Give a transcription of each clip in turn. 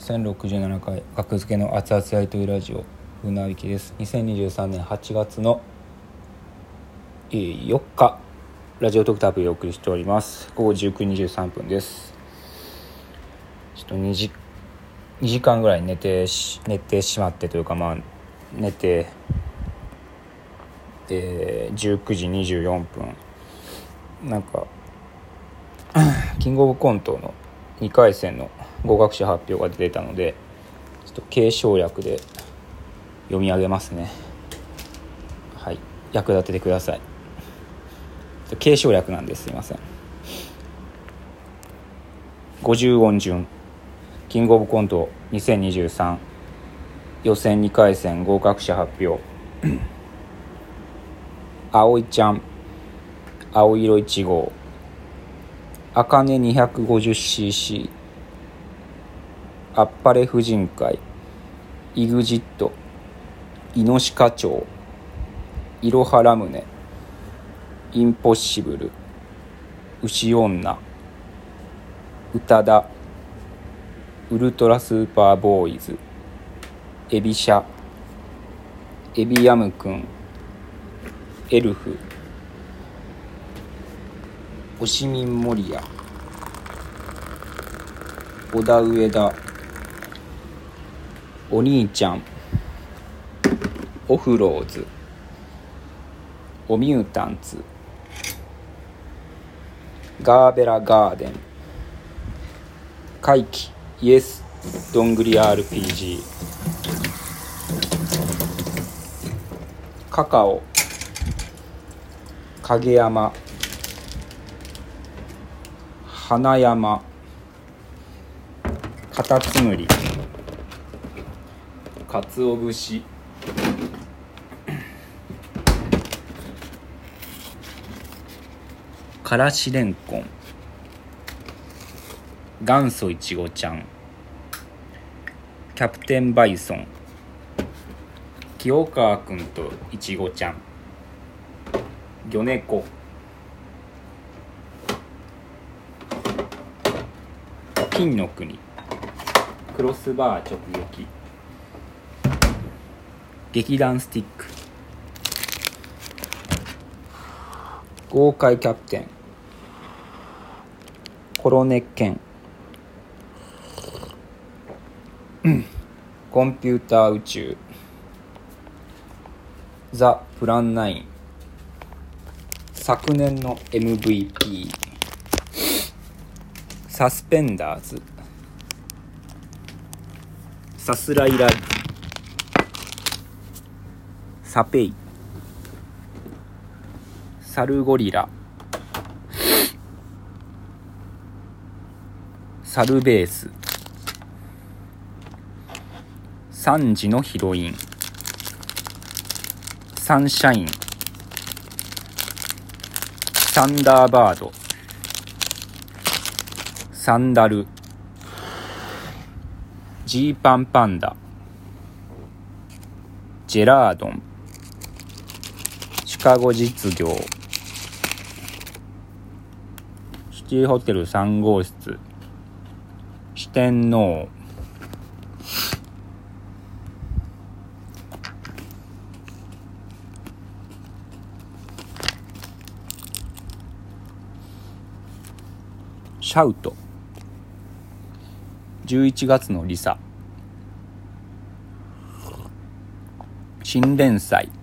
1067回格付けの熱々やりとりラジオうなびきです。2023年8月の4日ラジオトクタープでお送りしております。午後19時23分です。ちょっと2時 ,2 時間ぐらい寝てし寝てしまってというかまあ寝てえー19時24分。なんかキングオブコントの2回戦の合格者発表が出てたのでちょっと継承略で読み上げますね。はい。役立ててください。継承略なんです。すいません。50音順。キングオブコント。2023予選2回戦合格者発表。葵ちゃん。青色1号。あかね 250cc あっぱれ婦人会 EXIT イノシカ町いろはラムネインポッシブル牛女宇多田ウルトラスーパーボーイズエビシャエビヤムくんエルフオシミンモリア小田上田お兄ちゃんオフローズ。おミュータンツ。ガーベラガーデン。怪奇。イエス。どんぐり RPG カカオ。影山。花山。カタツムリ。かつお節。からしれんこん。元祖いちごちゃん。キャプテンバイソン。清川くんといちごちゃん。魚猫。金の国。クロスバー直撃。劇団スティック。豪快キャプテン。コロネケン。コンピューター宇宙。ザ・プランナイン。昨年の MVP サスペンダーズ。さすらいラサペイ。サルゴリラ。サルベース。3時のヒロイン。サンシャイン。サンダーバード。サンダル。ジーパンパンダ。ジェラードン。カゴ実業シティホテル3号室四天王。シャウト。11月のリサ。新連載。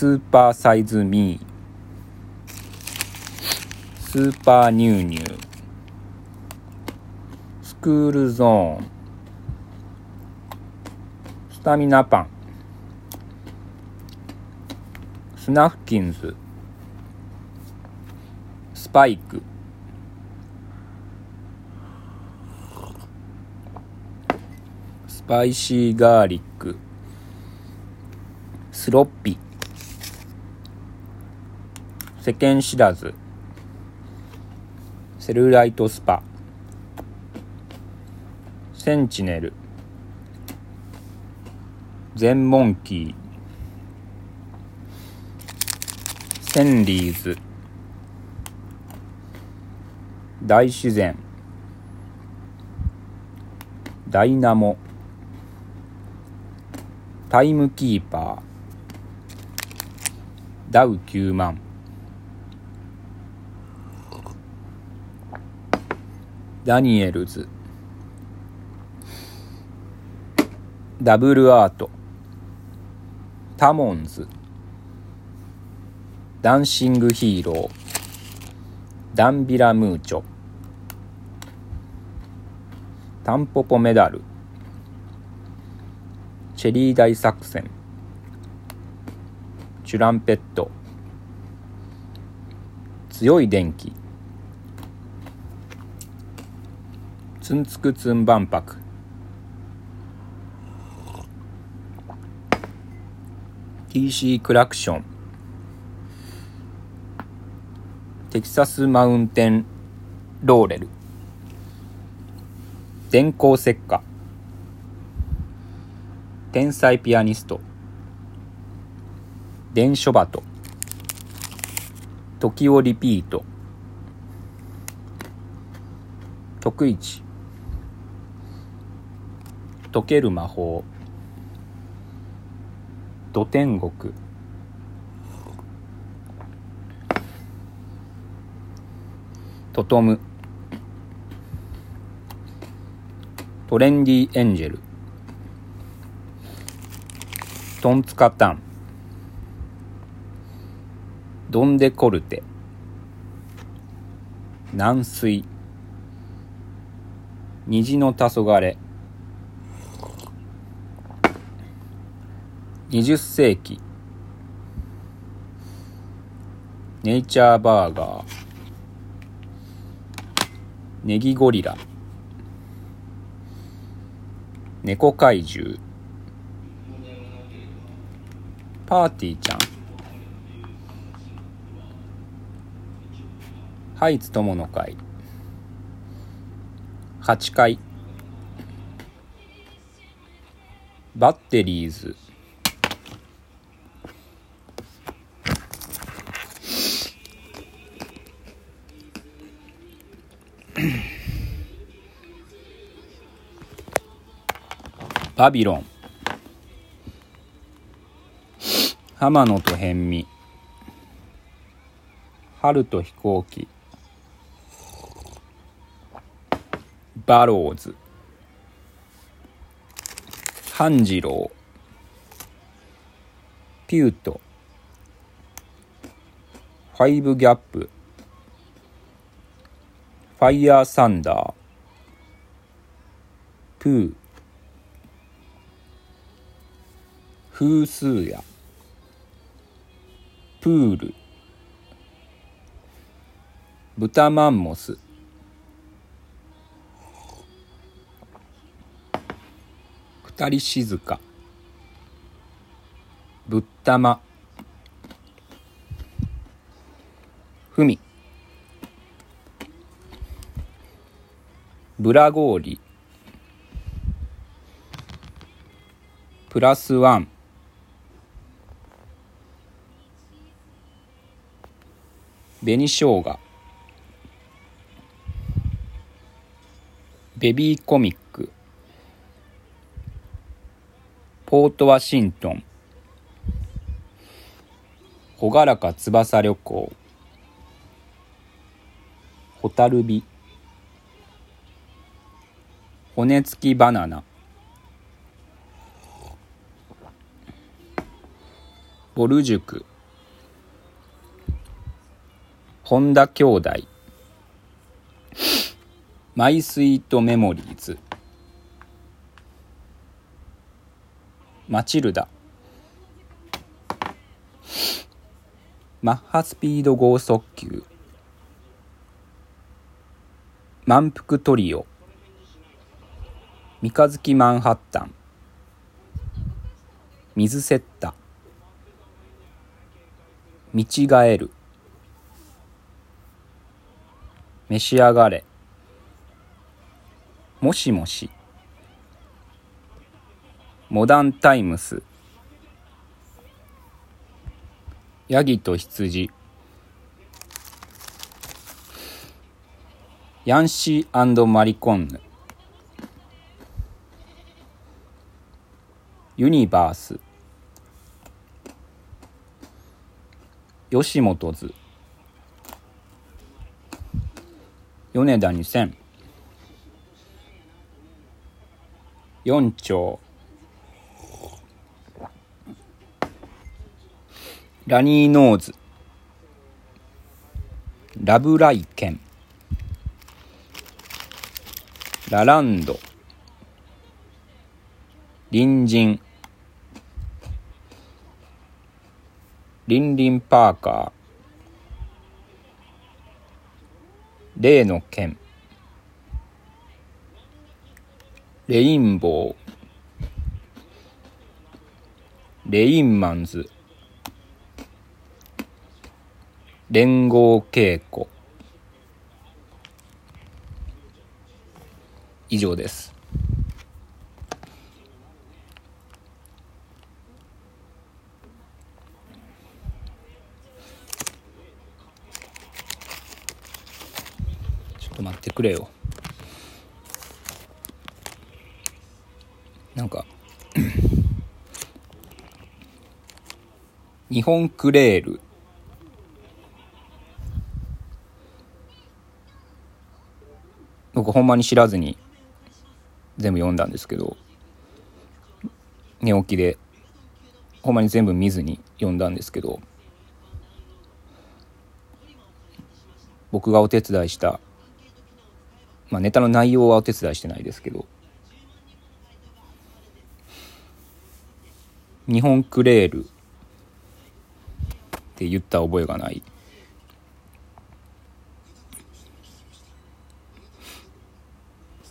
スーパーサイズミー。スーパーニュウニュウ。スクールゾーン。スタミナパン。スナフキンズ。スパイク。スパイシーガーリック。スロッピ。ー世間知らず。セルライトスパ。センチネル。全モンキー。センリーズ。大自然。ダイナモ。タイムキーパー。ダウ9万ダニエルズ。ダブルアート。タモンズ。ダンシングヒーロー。ダンビラムーチョ。タンポポメダル。チェリー大作戦。チュランペット。強い電気。ツンツクツン万博 TC ク。ラクション。テキサスマウンテンローレル。電光石火。天才ピアニスト。電書バト時をリピート。徳一溶ける魔法。土天国。トトム。トレンディエンジェル。トンツカタン。ドンデコルテ。軟水。虹の黄昏。20世紀。ネイチャーバーガー。ネギゴリラ。猫怪獣。パーティーちゃん。ハイツ友の会。8階。バッテリーズ。バビロン。浜野と辺見春と飛行機。バローズ。半次郎ピュート。ファイブギャップ。ファイヤーサンダー。プー。風数やプール。豚マンモス。二人静か。ぶったま。ふみ。ブラゴーリプラスワン。紅生姜。ベビーコミック。ポートワシントン。朗らか翼旅行。ホタルビ。骨付きバナナ。ボル塾。本田兄弟。マイスイートメモリーズ。マチルダ。マッハスピード剛速球。満腹トリオ。三日月マンハッタン。水セッタ。見違える。召し上がれ。もしもし。モダンタイムス。ヤギと羊。ヤンシーマリコンヌ。ユニバース。吉本図米田二千四丁。ラニーノーズ。ラブライケン。ラランド。隣人リンリンパーカー。例の件レインボー。レインマンズ。連合稽古。以上です。と待ってくれよ。なんか 日本クレール。僕ほんまに知らずに全部読んだんですけど寝起きで。ほんまに全部見ずに読んだんですけど僕がお手伝いしたまあネタの内容はお手伝いしてないですけど。日本クレールって言った覚えがない。